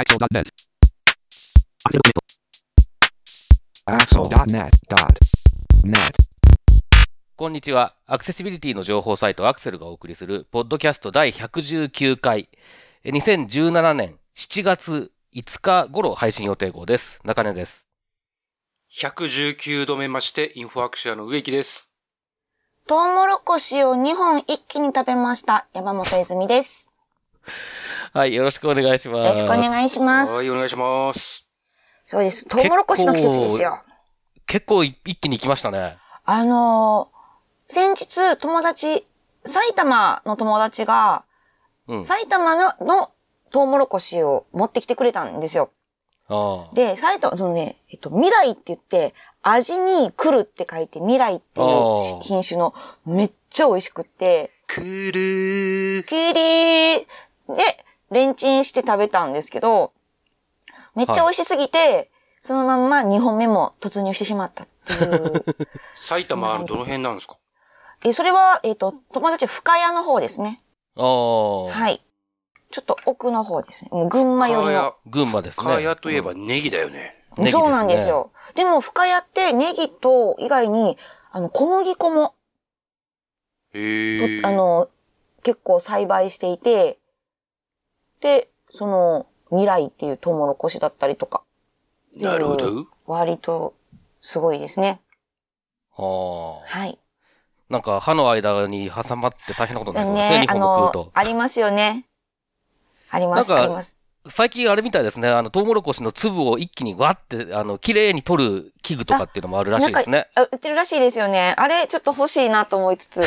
Axel.net. Axel.net.net. こんにちは。アクセシビリティの情報サイトアクセルがお送りする、ポッドキャスト第119回、え2017年7月5日頃配信予定号です。中根です。119度目まして、インフォアクシアの植木です。トウモロコシを2本一気に食べました。山本泉です。はい、よろしくお願いします。よろしくお願いします。はい、お願いします。そうです。トウモロコシの季節ですよ。結構い一気に行きましたね。あのー先日友達、埼玉の友達が、うん。埼玉ののトウモロコシを持ってきてくれたんですよ。で、埼玉、そのね、えっと、未来って言って、味に来るって書いて未来っていあうー品種のめっちゃ美味しくって、くるー。きりーで、レンチンして食べたんですけど、めっちゃ美味しすぎて、そのまんま2本目も突入してしまったっていう。埼玉のどの辺なんですか？え、それは、えっ、と、友達深谷の方ですね。ああ。はい。ちょっと奥の方ですね。もう群馬寄りの。群馬ですね。深谷といえばネギだよね。ネギですねそうなんですよ。でも深谷ってネギと以外に、あの、小麦粉も、へー。あの、結構栽培していて、で、その、未来っていうトウモロコシだったりとか。なるほど。割と、すごいですね。はあ。はい。なんか歯の間に挟まって大変なことになりそうですね。日あ本も食うのと、。ありますよね。あります、あります。最近あれみたいですね。あの、トウモロコシの粒を一気にわって、あの、綺麗に取る器具とかっていうのもあるらしいですね。あ売ってるらしいですよね。あれ、ちょっと欲しいなと思いつつ。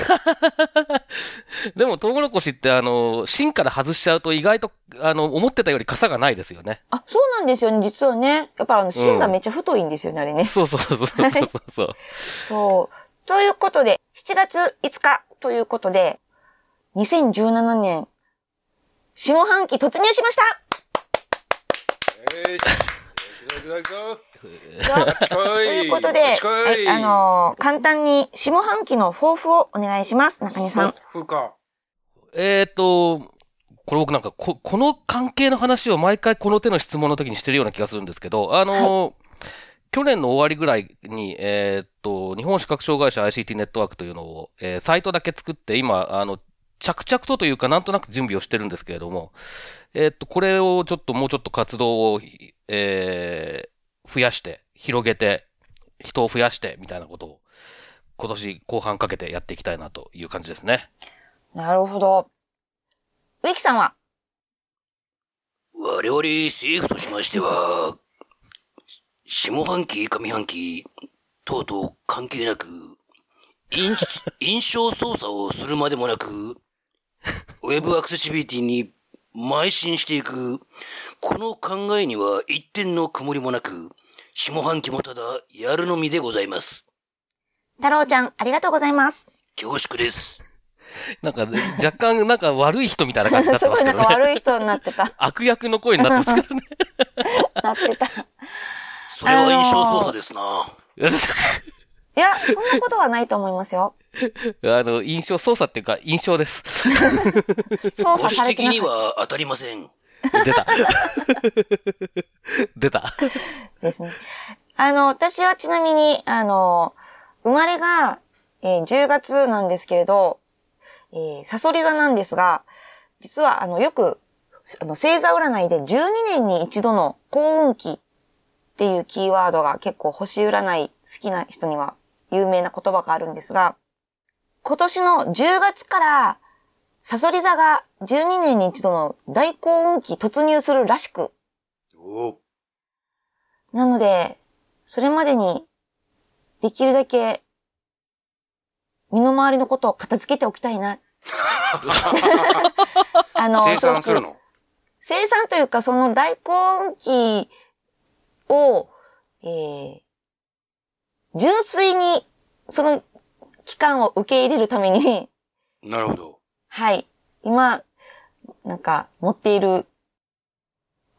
でも、トウモロコシって、あの、芯から外しちゃうと意外と、あの、思ってたより傘がないですよね。あ、そうなんですよね、実はね。やっぱあの、芯がめっちゃ太いんですよね、あれね。そうそうそうそうそうそう。そう。ということで、7月5日ということで、2017年、下半期突入しましたえー。行くぞ行くぞ行くぞと近い。いうことで、近。はいい、あのー簡単に下半期の抱負をお願いします、中根さん。ふか。えっと、これ僕なんかこ、この関係の話を毎回この手の質問の時にしてるような気がするんですけど、あの、去年の終わりぐらいに、えーっと、日本視覚障害者 ICT ネットワークというのを、えーサイトだけ作って、今、あの、着々とというか、なんとなく準備をしてるんですけれども、えーっと、これをちょっともうちょっと活動を、えー増やして、広げて、人を増やして、みたいなことを、今年後半かけてやっていきたいなという感じですね。なるほど。植木さんは？我々政府としましては、下半期、上半期、等々関係なく、印 印象操作をするまでもなく、ウェブアクセシビリティに邁進していく、この考えには一点の曇りもなく、下半期もただやるのみでございます。太郎ちゃん、ありがとうございます。恐縮です。なんか、若干、なんか悪い人みたいな感じになっすごいなんてますけどね。か悪い人になってた。悪役の声になってますけどね。なってた。それは印象操作ですな。いや、そんなことはないと思いますよ。あの、印象、操作っていうか、印象です。操ご作されてなかっ指摘には当たりません。出た。出た。たですね。あの、私はちなみに、あの、生まれが、えー10月なんですけれど、えー、サソリ座なんですが、実は、あの、よく、あの、星座占いで12年に一度の幸運期っていうキーワードが結構星占い好きな人には有名な言葉があるんですが、今年の10月から、サソリ座が12年に一度の大幸運期突入するらしく、おなので、それまでに、できるだけ、身の回りのことを片付けておきたいな。あ生産するの？生産というか、その大幸運期を、えー、純粋に、その期間を受け入れるために、なるほど。はい、今、なんか、持っている、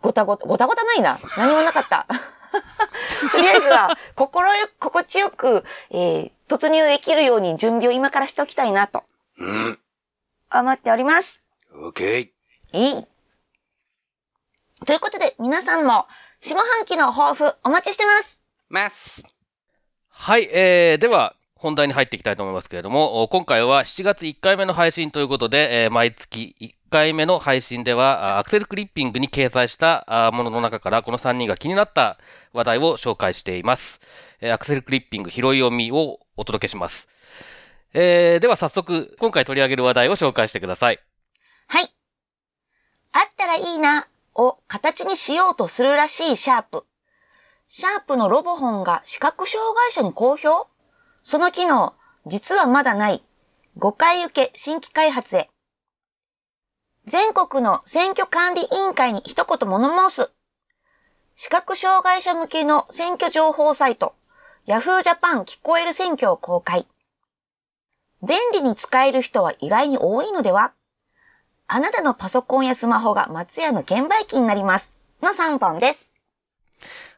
ごたごた、ごたごたないな。何もなかった。とりあえずは、心よ、心地よく、えー、突入できるように準備を今からしておきたいなとうん。思っております。オッケー。いい。ということで、皆さんも、下半期の抱負お待ちしてます。ます。はい、えー、では、本題に入っていきたいと思いますけれども、今回は7月1回目の配信ということで、えー毎月1回目の配信では、アクセルクリッピングに掲載したものの中から、この3人が気になった話題を紹介しています。えーアクセルクリッピング拾い読みをお届けします。えー、では早速、今回取り上げる話題を紹介してください。はい。あったらいいなを形にしようとするらしいシャープ。シャープのロボホンが視覚障害者に好評？その機能、実はまだない。誤解受け新規開発へ。全国の選挙管理委員会に一言物申す。視覚障害者向けの選挙情報サイト、Yahoo Japan 聞こえる選挙を公開。便利に使える人は意外に多いのでは？あなたのパソコンやスマホが松屋の券売機になります。の3本です。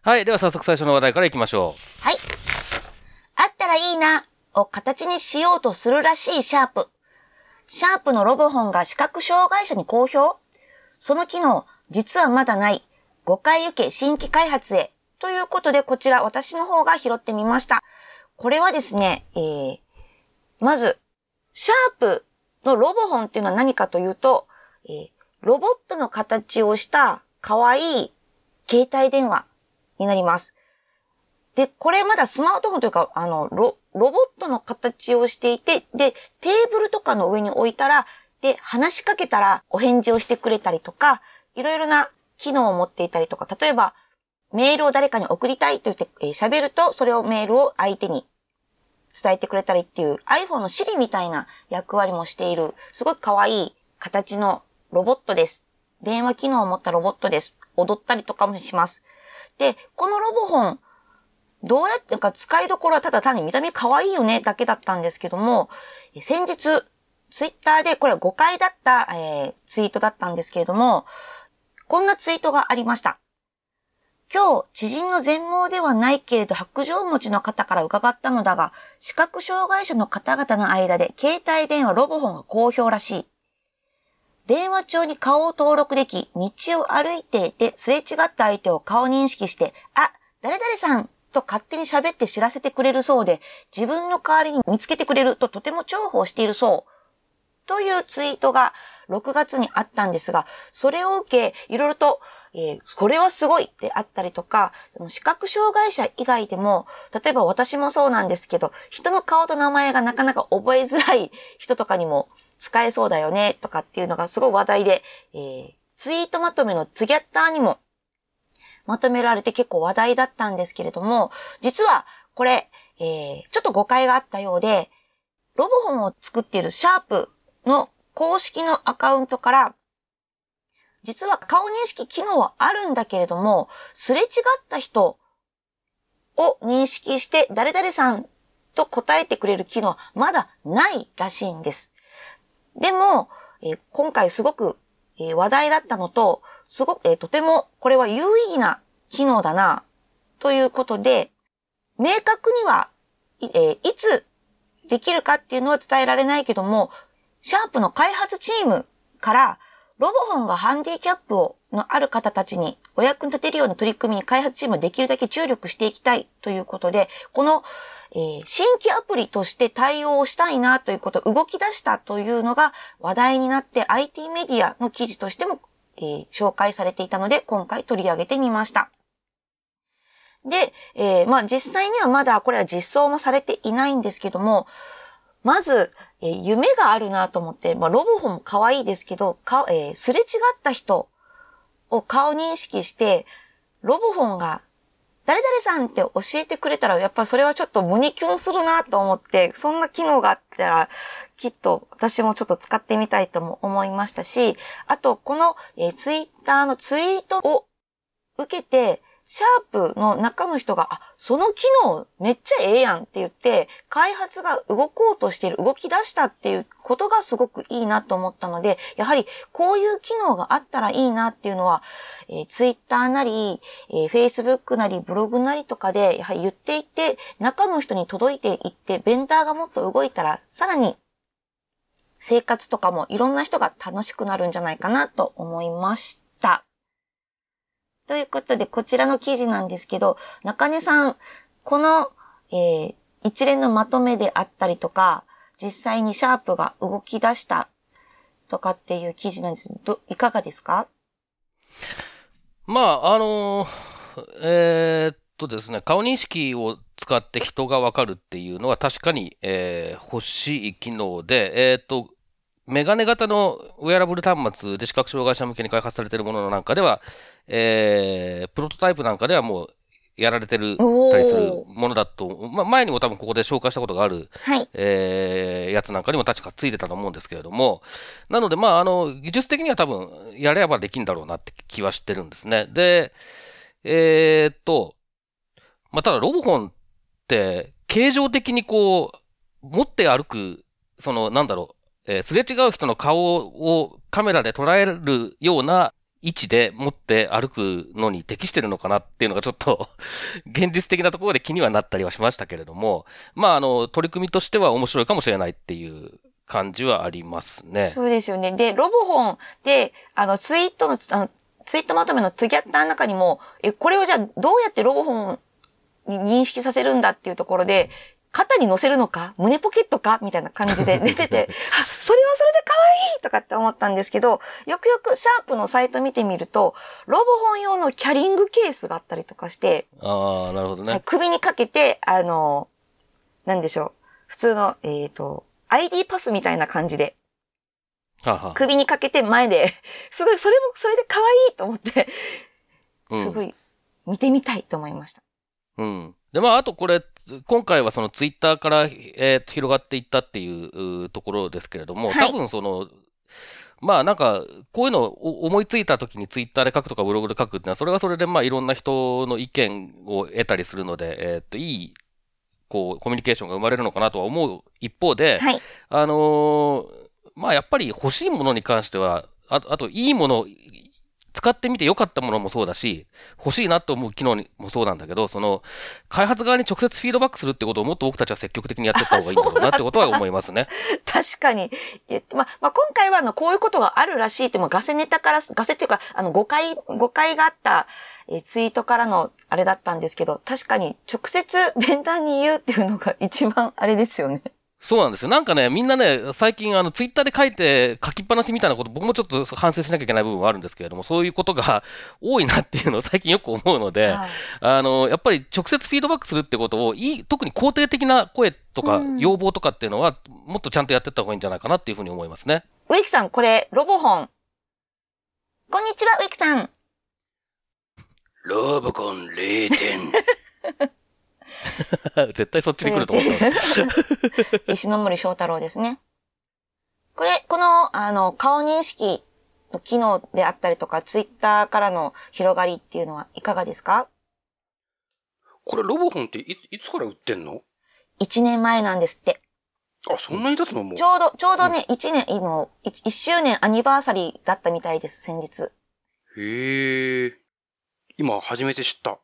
はい、では早速最初の話題からいきましょう。はい。たらいいなを形にしようとするらしいシャープ。シャープのロボホンが視覚障害者に好評その機能、実はまだない。誤解受け新規開発へ。ということで、こちら私の方が拾ってみました。これはですね、えー、まず、シャープのロボホンっていうのは何かというと、えーロボットの形をした可愛い携帯電話になります。で、これまだスマートフォンというか、あの、ロ、ロボットの形をしていて、で、テーブルとかの上に置いたら、で、話しかけたらお返事をしてくれたりとか、いろいろな機能を持っていたりとか、例えば、メールを誰かに送りたいと言ってえー喋、ると、それをメールを相手に伝えてくれたりっていう iPhone の Siri みたいな役割もしている、すごい可愛い形のロボットです。電話機能を持ったロボットです。踊ったりとかもします。で、このロボホン、どうやってか使いどころはただ単に見た目可愛いよねだけだったんですけども、先日、ツイッターで、これは誤解だった、えーツイートだったんですけれども、こんなツイートがありました。今日、知人の全盲ではないけれど白状持ちの方から伺ったのだが、視覚障害者の方々の間で携帯電話ロボホンが好評らしい。電話帳に顔を登録でき、道を歩いていてすれ違った相手を顔認識して、あ、誰々さんと勝手に喋って知らせてくれるそうで、自分の代わりに見つけてくれるととても重宝しているそう。というツイートが6月にあったんですが、それを受け、いろいろと、えーこれはすごいってあったりとか、視覚障害者以外でも、例えば私もそうなんですけど、人の顔と名前がなかなか覚えづらい 人とかにも使えそうだよね、とかっていうのがすごい話題で、えーツイートまとめのツギャッターにもまとめられて結構話題だったんですけれども、実はこれ、えーちょっと誤解があったようで、ロボホンを作っているシャープの公式のアカウントから、実は顔認識機能はあるんだけれども、すれ違った人を認識して誰々さんと答えてくれる機能はまだないらしいんです。でも、えー今回すごく、えー話題だったのと、すごく、えーとてもこれは有意義な機能だな、ということで、明確には、えーいつできるかっていうのは伝えられないけども、シャープの開発チームから、ロボホンがハンディキャップを、のある方たちにお役に立てるような取り組みに開発チームはできるだけ注力していきたいということで、この、えー新規アプリとして対応したいなということ、動き出したというのが話題になって IT メディアの記事としても、えー紹介されていたので、今回取り上げてみました。で、えーまあ実際にはまだこれは実装もされていないんですけども、まず、えー夢があるなと思って、まあロボホンも可愛いですけど、かえーすれ違った人を顔認識して、ロボホンが誰々さんって教えてくれたら、やっぱそれはちょっと胸キュンするなと思って、そんな機能があったら、きっと私もちょっと使ってみたいとも思いましたし、あと、この、えーツイッターのツイートを受けて、シャープの中の人が、あ、その機能めっちゃええやんって言って、開発が動こうとしてる、動き出したっていうことがすごくいいなと思ったので、やはりこういう機能があったらいいなっていうのは、えー、ツイッターなり、えー、フェイスブックなり、ブログなりとかで、やはり言っていって、中の人に届いていって、ベンダーがもっと動いたら、さらに生活とかもいろんな人が楽しくなるんじゃないかなと思いました。ということで、こちらの記事なんですけど、中根さん、この、えー、一連のまとめであったりとか、実際にシャープが動き出したとかっていう記事なんです。けど、いかがですか？まあ、あのー、えー、っとですね、顔認識を使って人がわかるっていうのは確かに、えー、欲しい機能で、えー、っと、メガネ型のウェアラブル端末で視覚障害者向けに開発されているもののなんかでは、えー、プロトタイプなんかではもうやられてるたりするものだと、まあ、前にも多分ここで紹介したことがある、はい。えー、やつなんかにも確かついてたと思うんですけれども、なので、まあ、あの、技術的には多分、やればできんだろうなって気はしてるんですね。で、えー、っと、まあ、ただ、ロボホンって、形状的にこう、持って歩く、その、なんだろう、えー、すれ違う人の顔をカメラで捉えるような位置で持って歩くのに適してるのかなっていうのがちょっと 現実的なところで気にはなったりはしましたけれども、まあ、あの、取り組みとしては面白いかもしれないっていう感じはありますね。そうですよね。で、ロボホンで、あの、ツイートの、あのツイートまとめのトゥギャッターの中にも、え、これをじゃあどうやってロボホンに認識させるんだっていうところで、肩に乗せるのか胸ポケットかみたいな感じで 出てて、あ、それはそれで可愛いとかって思ったんですけど、よくよくシャープのサイト見てみると、ロボ本用のキャリングケースがあったりとかして、ああ、なるほどね。首にかけて、あの、なんでしょう。普通の、えっ、ー、と、ID パスみたいな感じで、首にかけて前で、すごい、それも、それで可愛いと思って、すごい、見てみたいと思いました。うん。で、まあ、あとこれ、今回はそのツイッターから、えー、広がっていったっていうところですけれども、はい、多分その、まあなんか、こういうのを思いついた時にツイッターで書くとかブログで書くっていうのは、それはそれでまあいろんな人の意見を得たりするので、えー、っと、いい、こう、コミュニケーションが生まれるのかなとは思う一方で、はい、あのー、まあやっぱり欲しいものに関しては、ああと、いいもの、使ってみて良かったものもそうだし、欲しいなと思う機能もそうなんだけど、その、開発側に直接フィードバックするってことをもっと僕たちは積極的にやっていった方がいいんだろうなってことは思いますね。確かに。えっと、ま、まあ、今回はあの、こういうことがあるらしいって、もガセネタから、ガセっていうか、あの、誤解、誤解があった、えツイートからのあれだったんですけど、確かに直接弁談に言うっていうのが一番あれですよね。そうなんですよ。なんかね、みんなね、最近あの、ツイッターで書いて、書きっぱなしみたいなこと、僕もちょっと反省しなきゃいけない部分はあるんですけれども、そういうことが 多いなっていうのを 最近よく思うので、はい、あの、やっぱり直接フィードバックするってことを、いい、特に肯定的な声とか、要望とかっていうのは、もっとちゃんとやっていった方がいいんじゃないかなっていうふうに思いますね。植木さん、これ、ロボホン。こんにちは、植木さん。ロボコン0点。絶対そっちに来ると思った。石森章太郎ですね。これ、この、あの、顔認識の機能であったりとか、ツイッターからの広がりっていうのはいかがですか？これ、ロボホンっていいつから売ってんの ?1 年前なんですって。あ、そんなに経つのもう。ちょうど、ちょうどね、1年、の、1周年アニバーサリーだったみたいです、先日。へえ。今、初めて知った。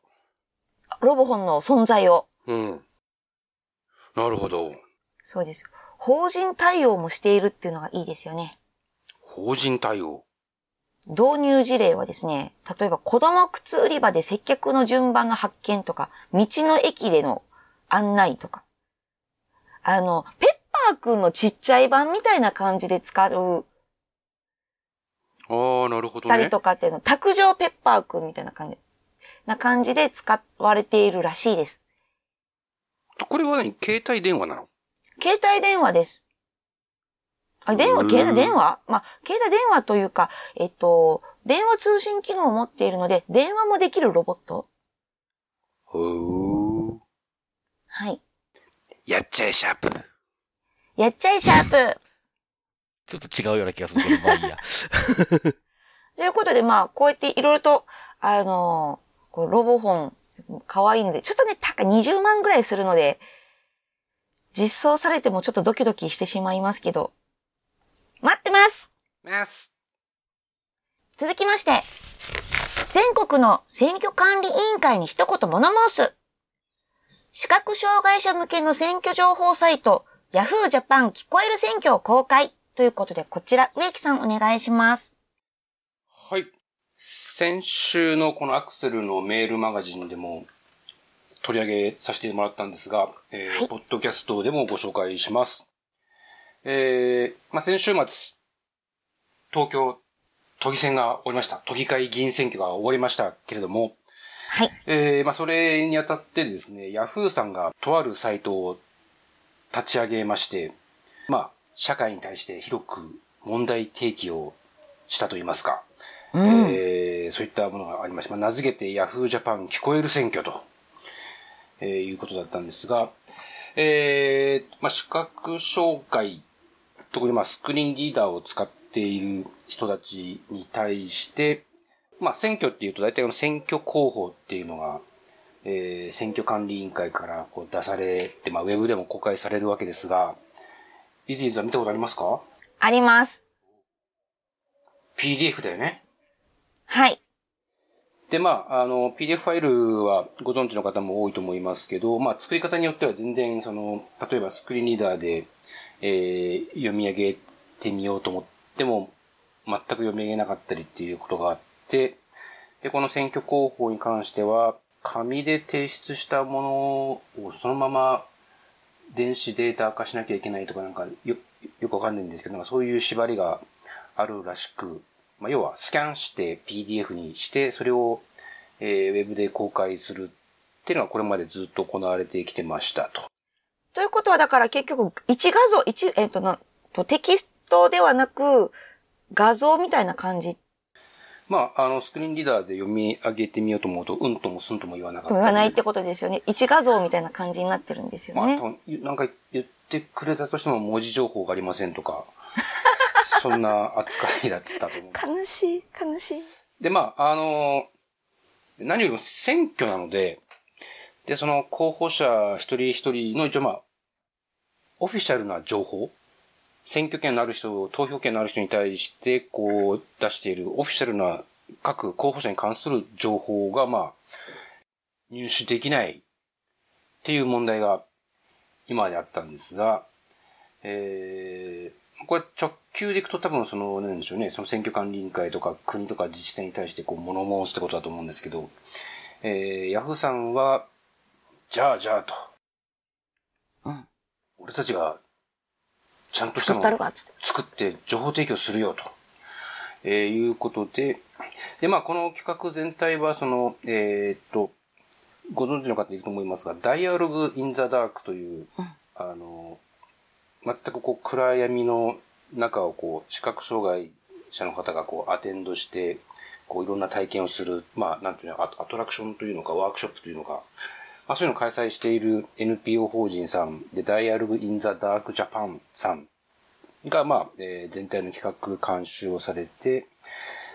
ロボホンの存在を。うん。なるほど。そうです。法人対応もしているっていうのがいいですよね。法人対応？導入事例はですね、例えば子供靴売り場で接客の順番の発見とか、道の駅での案内とか、あの、ペッパーくんのちっちゃい版みたいな感じで使う。ああ、なるほどね。たりとかっていうの、卓上ペッパーくんみたいな感じ。な感じで使われているらしいです。これは何？携帯電話なの？携帯電話です。あ、電話、携帯電話？まあ、携帯電話というか、えっと、電話通信機能を持っているので、電話もできるロボット？ほー。はい。やっちゃえ、シャープ。やっちゃえ、シャープ。ちょっと違うような気がするけど、まあいいや。ということで、まあ、こうやっていろいろと、あのー、こうロボ本、可愛いんで、ちょっとね、高20万ぐらいするので、実装されてもちょっとドキドキしてしまいますけど、待ってますます続きまして、全国の選挙管理委員会に一言物申す。視覚障害者向けの選挙情報サイト、Yahoo Japan 聞こえる選挙を公開ということで、こちら、植木さんお願いします。はい。先週のこのアクセルのメールマガジンでも取り上げさせてもらったんですが、えーはいポッドキャストでもご紹介します。えー、まあ、先週末、東京都議選が終わりました。都議会議員選挙が終わりましたけれども、はい。えー、まあ、それにあたってですね、ヤフーさんがとあるサイトを立ち上げまして、まあ、社会に対して広く問題提起をしたといいますか、うん。えーそういったものがありまして、まあ、名付けてヤフージャパン聞こえる選挙と、えーいうことだったんですが、えーまあ、視覚障害、特にまあスクリーンリーダーを使っている人たちに対して、まあ、選挙っていうと大体この選挙候補っていうのが、えー選挙管理委員会からこう出されて、まあ、ウェブでも公開されるわけですが、イズイズは見たことありますか？あります。?PDF だよね。はい。で、まあ、あの、PDF ファイルはご存知の方も多いと思いますけど、まあ、作り方によっては全然、その、例えばスクリーンリーダーで、えー読み上げてみようと思っても、全く読み上げなかったりっていうことがあって、で、この選挙候補に関しては、紙で提出したものをそのまま電子データ化しなきゃいけないとかなんかよ、よくわかんないんですけど、なんかそういう縛りがあるらしく、まあ、要はスキャンして PDF にして、それを、えーウェブで公開するっていうのがこれまでずっと行われてきてましたと。ということは、だから結局、一画像、一、えっ、とな、とテキストではなく、画像みたいな感じ？まあ、あの、スクリーンリーダーで読み上げてみようと思うと、うんともすんとも言わなかった言わないってことですよね。一画像みたいな感じになってるんですよまあ、ね。多分なんか言ってくれたとしても文字情報がありませんとか、そんな扱いだったと思う。悲しい、悲しい。で、まあ、あの、何よりも選挙なので、で、その候補者一人一人の一応まあ、オフィシャルな情報、選挙権のある人、投票権のある人に対して、こう、出しているオフィシャルな各候補者に関する情報が、まあ、入手できないっていう問題が今まであったんですが、えー、これ直球でいくと多分その、なんでしょうね、その選挙管理委員会とか国とか自治体に対してこう物申すってことだと思うんですけど、えー、ヤフーさんは、じゃあじゃあと。うん俺たちが、ちゃんとしたのを作ったるわ、つって。作って情報提供するよと、えーいうことで、で、まあ、この企画全体は、その、えーっと、ご存知の方いると思いますが、ダイアログ・イン・ザ・ダークという、あの、全くこう暗闇の中をこう視覚障害者の方がこうアテンドして、こういろんな体験をする、まあなんていうの、アトラクションというのかワークショップというのか、まあそういうのを開催している NPO 法人さんで、ダイアログ・イン・ザ・ダーク・ジャパンさんが、まあ、えー全体の企画監修をされて、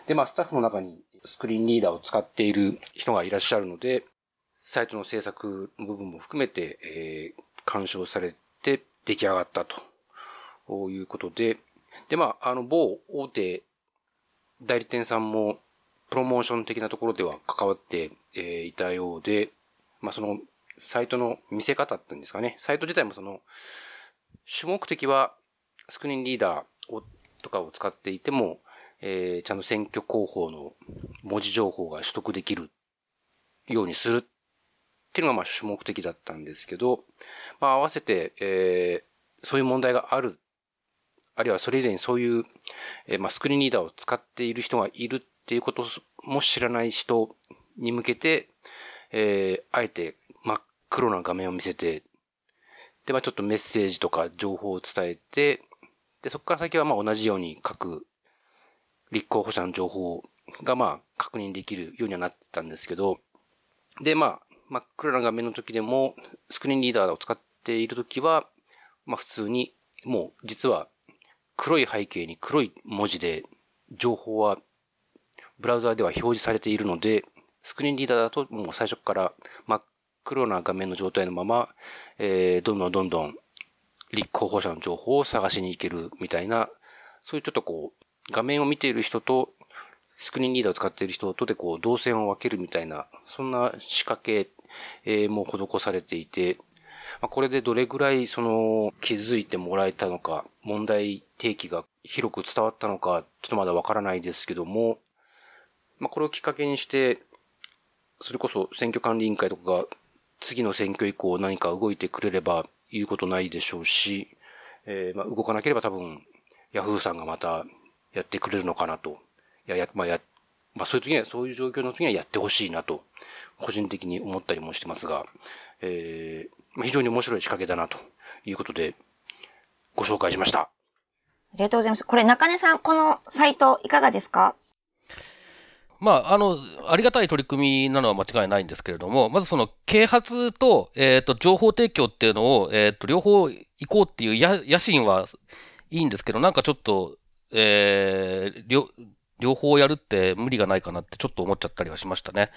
で、まあスタッフの中にスクリーンリーダーを使っている人がいらっしゃるので、サイトの制作部分も含めて、えー鑑賞されて出来上がったと。いうことで、で、まあ、あの、某大手代理店さんも、プロモーション的なところでは関わって、えいたようで、まあ、その、サイトの見せ方っていうんですかね。サイト自体もその、主目的は、スクリーンリーダーをとかを使っていても、えーちゃんと選挙広報の文字情報が取得できるようにする。っていうのがまあ主目的だったんですけど、まあ合わせて、えーそういう問題がある、あるいはそれ以前にそういう、えーまあスクリーンリーダーを使っている人がいるっていうことも知らない人に向けて、えーあえて真っ黒な画面を見せて、で、まあちょっとメッセージとか情報を伝えて、で、そこから先はまあ同じように各立候補者の情報がまあ確認できるようにはなってたんですけど、で、まあ、真っ暗な画面の時でも、スクリーンリーダーを使っている時は、まあ普通に、もう実は黒い背景に黒い文字で、情報はブラウザーでは表示されているので、スクリーンリーダーだともう最初から真っ黒な画面の状態のまま、えー、どんどんどんどん立候補者の情報を探しに行けるみたいな、そういうちょっとこう、画面を見ている人と、スクリーンリーダーを使っている人とでこう、動線を分けるみたいな、そんな仕掛け、えーも施されていて、まあ、これでどれぐらいその気づいてもらえたのか、問題提起が広く伝わったのか、ちょっとまだわからないですけども、まあ、これをきっかけにして、それこそ選挙管理委員会とかが次の選挙以降何か動いてくれれば言うことないでしょうし、えーまあ、動かなければ多分、ヤフーさんがまたやってくれるのかなと。いや、や、まあ、や、まあ、そういう時には、そういう状況の時にはやってほしいなと、個人的に思ったりもしてますが、えーまあ、非常に面白い仕掛けだなということで、ご紹介しました。ありがとうございます。これ、中根さん、このサイト、いかがですか？まあ、あの、ありがたい取り組みなのは間違いないんですけれども、まずその、啓発と、えっ、と、情報提供っていうのを、えっ、と、両方行こうっていうや野心はいいんですけど、なんかちょっと、えー、両、両方やるって無理がないかなってちょっと思っちゃったりはしましたね。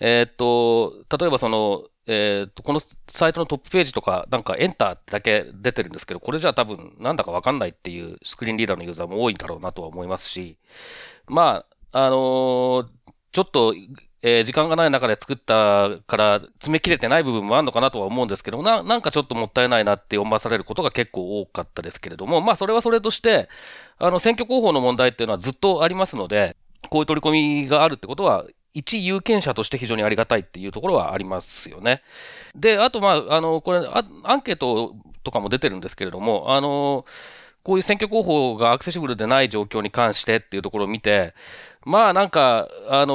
えっ、と、例えばその、えっ、と、このサイトのトップページとか、なんかエンターってだけ出てるんですけど、これじゃあ多分なんだかわかんないっていうスクリーンリーダーのユーザーも多いんだろうなとは思いますし、まあ、あのーちょっと、えー時間がない中で作ったから詰め切れてない部分もあるのかなとは思うんですけど、な、なんかちょっともったいないなって思わされることが結構多かったですけれども、まあそれはそれとして、あの選挙広報の問題っていうのはずっとありますので、こういう取り込みがあるってことは、一有権者として非常にありがたいっていうところはありますよね。で、あとまあ、あの、これ、アンケートとかも出てるんですけれども、あの、こういう選挙広報がアクセシブルでない状況に関してっていうところを見て、まあなんか、あの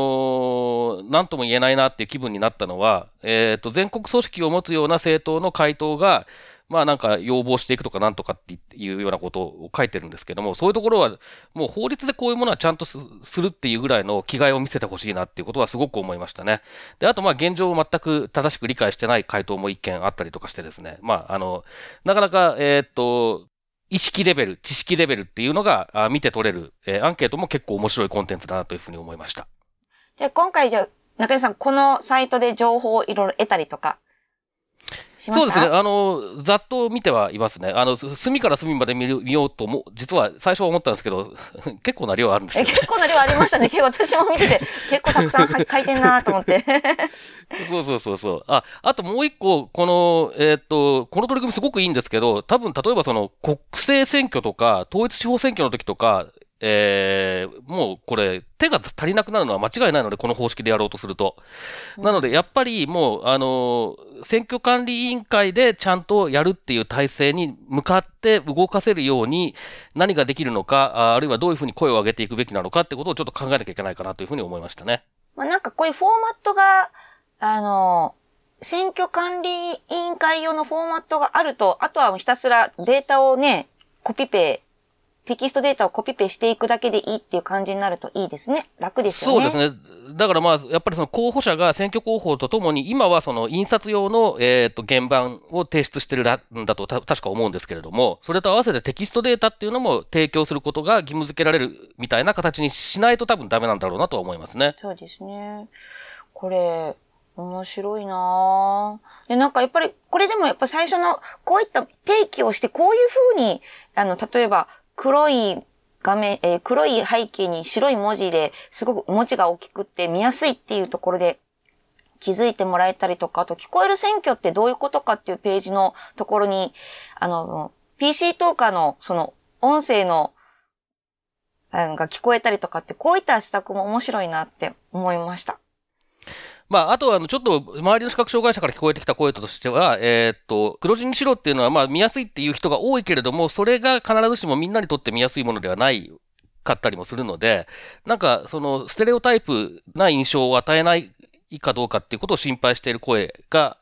ーなんとも言えないなっていう気分になったのは、えっ、と、全国組織を持つような政党の回答が、まあなんか要望していくとかなんとかっていうようなことを書いてるんですけども、そういうところはもう法律でこういうものはちゃんとすするっていうぐらいの気概を見せてほしいなっていうことはすごく思いましたね。で、あとまあ現状を全く正しく理解してない回答も一件あったりとかしてですね、まああの、なかなか、えっ、と、意識レベル、知識レベルっていうのが見て取れる、えーアンケートも結構面白いコンテンツだなというふうに思いました。じゃあ今回じゃあ、中根さん、このサイトで情報をいろいろ得たりとか、しました？そうですね。あの、ざっと見てはいますね。あの、す隅から隅まで見る見ようとも、実は最初は思ったんですけど、結構な量あるんですえよね。結構な量ありましたね。結 構私も見てて、結構たくさん 書いてんなと思って。そうそうそうそう。あ、あともう一個、この、えーっと、この取り組みすごくいいんですけど、多分、例えばその、国政選挙とか、統一地方選挙の時とか、えー、もうこれ、手が足りなくなるのは間違いないので、この方式でやろうとすると。なので、やっぱりもう、あの、選挙管理委員会でちゃんとやるっていう体制に向かって動かせるように何ができるのか、ああるいはどういうふうに声を上げていくべきなのかってことをちょっと考えなきゃいけないかなというふうに思いましたね。まあなんかこういうフォーマットが、あの、選挙管理委員会用のフォーマットがあると、あとはひたすらデータをね、コピペ、テキストデータをコピペしていくだけでいいっていう感じになるといいですね。楽ですよね。そうですね。だからまあ、やっぱりその候補者が選挙広報とともに、今はその印刷用の、えっ、と、原版を提出してるらんだとた確か思うんですけれども、それと合わせてテキストデータっていうのも提供することが義務付けられるみたいな形にしないと多分ダメなんだろうなとは思いますね。そうですね。これ、面白いなぁで、なんかやっぱり、これでもやっぱ最初の、こういった定期をして、こういう風に、あの、例えば、黒い画面、えー黒い背景に白い文字ですごく文字が大きくって見やすいっていうところで気づいてもらえたりとか、あと聞こえる選挙ってどういうことかっていうページのところに、あの、PC トーカーのその音声のが聞こえたりとかって、こういった施策も面白いなって思いました。まあ、あとは、あの、ちょっと、周りの視覚障害者から聞こえてきた声としては、えーっと、黒字にしろっていうのは、まあ、見やすいっていう人が多いけれども、それが必ずしもみんなにとって見やすいものではないかったりもするので、なんか、その、ステレオタイプな印象を与えないかどうかっていうことを心配している声が、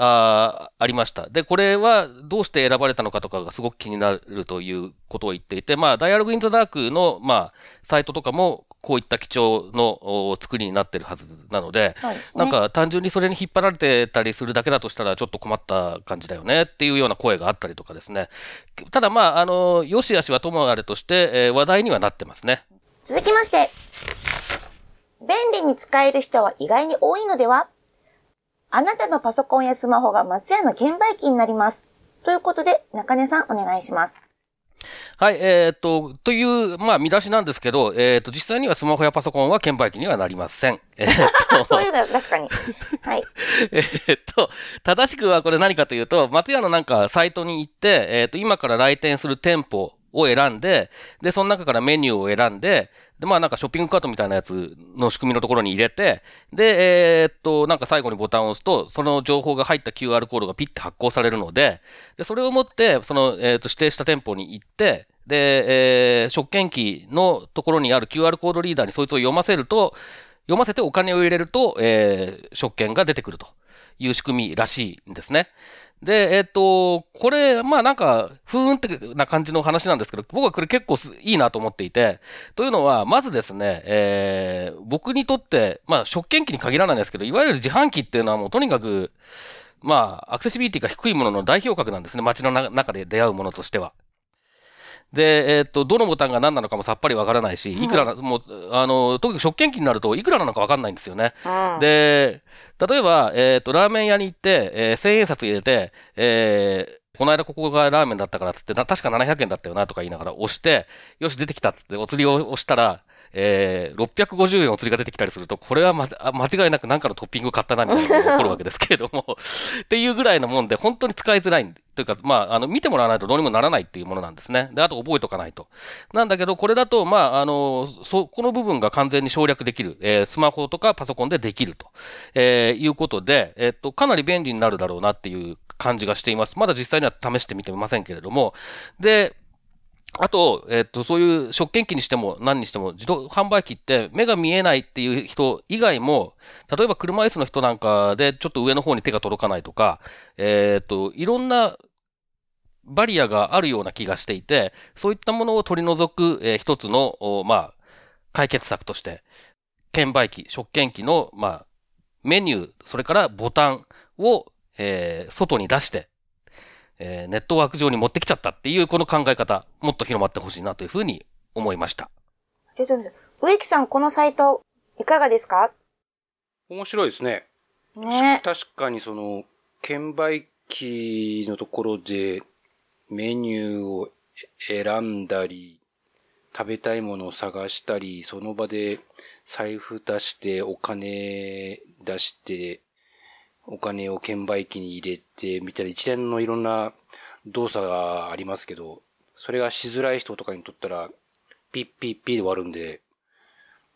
あありました。で、これはどうして選ばれたのかとかがすごく気になるということを言っていて、まあ、ダイアログインザダークの、まあ、サイトとかも、こういった基調のお作りになってるはずなので、そうですね。なんか単純にそれに引っ張られてたりするだけだとしたらちょっと困った感じだよねっていうような声があったりとかですね。ただまあ、あの、よしあしはともあれとして、えー話題にはなってますね。続きまして、便利に使える人は意外に多いのでは？あなたのパソコンやスマホが松屋の券売機になります。ということで、中根さんお願いします。はい、えーっと、という、まあ、見出しなんですけど、えーっと、実際にはスマホやパソコンは券売機にはなりません。えーっと そういうのは確かに。はい。えーっと、正しくはこれ何かというと、松屋のなんかサイトに行って、えーっと、今から来店する店舗を選んで、で、その中からメニューを選んで、で、まあなんかショッピングカートみたいなやつの仕組みのところに入れて、で、えーっと、なんか最後にボタンを押すと、その情報が入った QR コードがピッて発行されるので、で、それを持って、その、えーっと、指定した店舗に行って、で、えー、食券機のところにある QR コードリーダーにそいつを読ませると、読ませてお金を入れると、えー、食券が出てくると。いう仕組みらしいんですね。で、えっ、と、これ、まあなんか、ふーんってな感じの話なんですけど、僕はこれ結構いいなと思っていて、というのは、まずですね、えー、僕にとって、まあ食券機に限らないんですけど、いわゆる自販機っていうのはもうとにかく、まあ、アクセシビリティが低いものの代表格なんですね。街の中で出会うものとしては。で、えっ、と、どのボタンが何なのかもさっぱりわからないし、いくらな、もう、あの、特に食券機になるといくらなのかわかんないんですよね。うん。で、例えば、えっ、と、ラーメン屋に行って、えー、1000円札入れて、えー、この間ここがラーメンだったからっつって、な確か700円だったよなとか言いながら押して、よし出てきたっつってお釣りを押したら、えー、650円お釣りが出てきたりすると、これはま、間違いなく何かのトッピング買ったなみたいなことが起こるわけですけれども、っていうぐらいのもんで、本当に使いづらい。というか、まあ、あの、見てもらわないとどうにもならないっていうものなんですね。で、あと覚えとかないと。なんだけど、これだと、まあ、あの、そ、この部分が完全に省略できる。えースマホとかパソコンでできると、えーいうことで、えっと、かなり便利になるだろうなっていう感じがしています。まだ実際には試してみてませんけれども。で、あと、えっと、そういう食券機にしても何にしても自動販売機って目が見えないっていう人以外も、例えば車椅子の人なんかでちょっと上の方に手が届かないとか、えっと、いろんなバリアがあるような気がしていて、そういったものを取り除く、えー一つの、まあ、解決策として、券売機、食券機の、まあ、メニュー、それからボタンを、えー外に出して、えーネットワーク上に持ってきちゃったっていうこの考え方、もっと広まってほしいなというふうに思いました。えっと、植木さん、このサイト、いかがですか？面白いですね。ね。確かにその、券売機のところでメニューを選んだり、食べたいものを探したり、その場で財布出してお金出して、お金を券売機に入れてみたいな一連のいろんな動作がありますけど、それがしづらい人とかにとったら、ピッピッピッで終わるんで、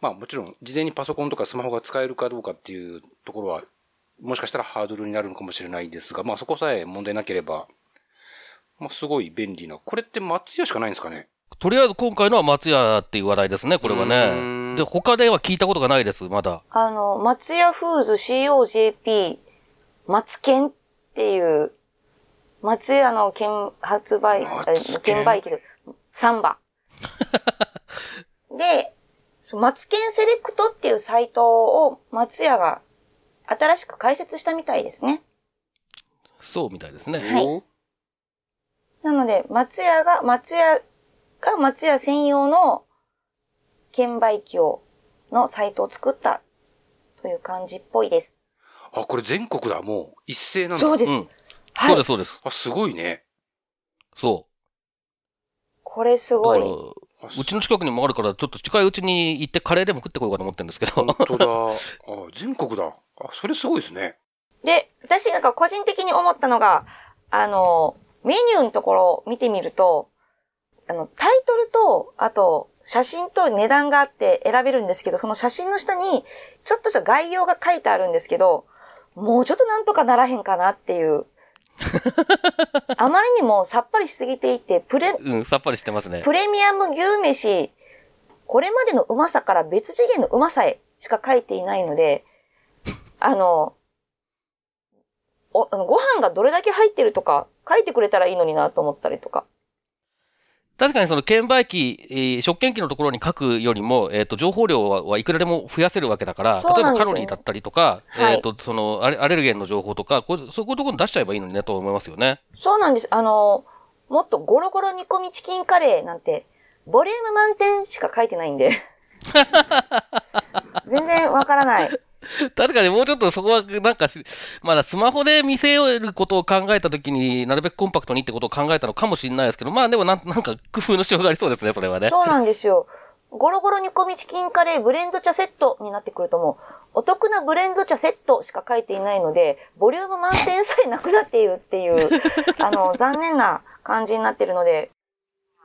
まあもちろん事前にパソコンとかスマホが使えるかどうかっていうところは、もしかしたらハードルになるのかもしれないですが、まあそこさえ問題なければ、まあすごい便利な。これって松屋しかないんですかね？とりあえず今回のは松屋っていう話題ですね、これはね。で、他では聞いたことがないです、まだ。あの、松屋フーズ COJP 松券っていう、松屋の券発売、松え券売機で、サンバ。で、松券セレクトっていうサイトを松屋が新しく開設したみたいですね。そうみたいですね。はいおなので、松屋が、松屋が松屋専用の券売機を、のサイトを作ったという感じっぽいです。あ、これ全国だ、もう。一斉なんだ。そうです。うん。はいそうです、。そうです。あ、すごいね。そこれすごい。あうちの近くにもあるから、ちょっと近いうちに行ってカレーでも食ってこようかと思ってるんですけど。本当だ。あ、全国だ。あ、それすごいですね。で、私なんか個人的に思ったのが、あの、メニューのところを見てみると、あの、タイトルと、あと、写真と値段があって選べるんですけど、その写真の下に、ちょっとした概要が書いてあるんですけど、もうちょっとなんとかならへんかなっていう。あまりにもさっぱりしすぎていて、プレ、うん、さっぱりしてますね。プレミアム牛飯、これまでのうまさから別次元のうまさへしか書いていないので、あの、おあのご飯がどれだけ入ってるとか書いてくれたらいいのになと思ったりとか。確かにその券売機、えー食券機のところに書くよりも、えっ、と、情報量ははいくらでも増やせるわけだから、例えばカロリーだったりとか、はいえっ、と、そのアレ、アレルゲンの情報とか、こうそういうところに出しちゃえばいいのにね、と思いますよね。そうなんです。あの、もっとゴロゴロ煮込みチキンカレーなんて、ボリューム満点しか書いてないんで。全然わからない。確かにもうちょっとそこはなんかし、まだスマホで見せることを考えたときになるべくコンパクトにってことを考えたのかもしれないですけど、まあでもなんなんか工夫のしようがありそうですね、それはね。そうなんですよ。ゴロゴロ煮込みチキンカレーブレンド茶セットになってくるともう、お得なブレンド茶セットしか書いていないので、ボリューム満点さえなくなっているっていう、あの、残念な感じになっているので、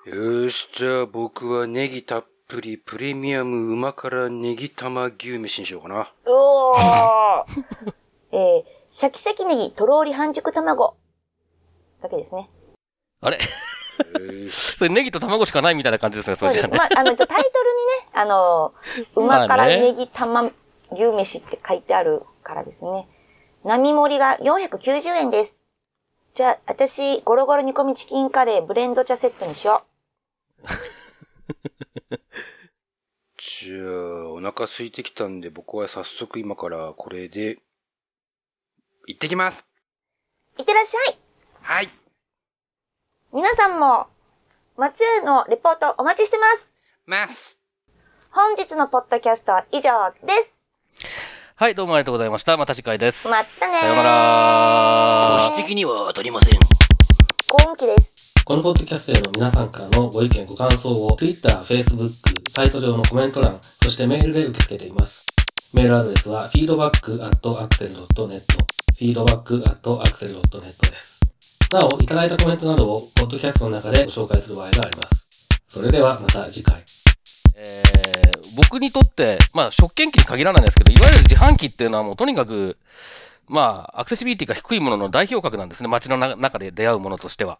よし、じゃあ僕はネギたっぷりプレミアム旨辛ネギ玉牛飯にしようかな。うおーえー、シャキシャキネギ、とろーり半熟卵。だけですね。あれ？それネギと卵しかないみたいな感じですね、そそうです。れじゃね。まあ、あの、ちょタイトルにね、あの、馬からネギ玉牛飯って書いてあるからですね。並盛りが490円です。じゃあ、私、ゴロゴロ煮込みチキンカレーブレンド茶セットにしよじゃあ、お 腹空いてきたんで僕は早速今からこれで、行ってきますう。いってらっしゃいはい皆さんも、松江のレポートお待ちしてますます本日のポッドキャストは以上です。はい、どうもありがとうございました。また次回です。またねーさようなら。都市的には当たりません。幸運期です。このポッドキャストへの皆さんからのご意見、ご感想を Twitter、Facebook、サイト上のコメント欄、そしてメールで受け付けています。メールアドレスは feedback.axel.net feedback.axel.net です。なお、いただいたコメントなどをポッドキャストの中でご紹介する場合があります。それではまた次回。えー、僕にとって、まあ、食券機に限らないんですけど、いわゆる自販機っていうのはもうとにかく、まあ、アクセシビリティが低いものの代表格なんですね。街の中で出会うものとしては。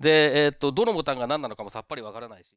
で、えっ、と、どのボタンが何なのかもさっぱりわからないし。